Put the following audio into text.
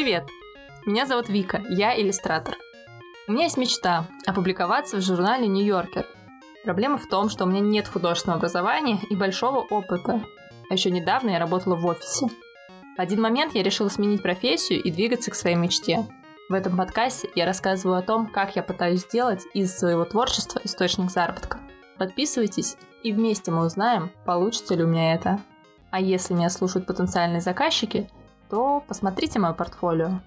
Меня зовут Вика, я иллюстратор. У меня есть мечта опубликоваться в журнале «Нью-Йоркер». Проблема в том, что у меня нет художественного образования и большого опыта. А еще недавно я работала в офисе. В один момент я решила сменить профессию и двигаться к своей мечте. В этом подкасте я рассказываю о том, как я пытаюсь сделать из своего творчества источник заработка. Подписывайтесь, и вместе мы узнаем, получится ли у меня это. А если меня слушают потенциальные заказчики, то посмотрите мое портфолио.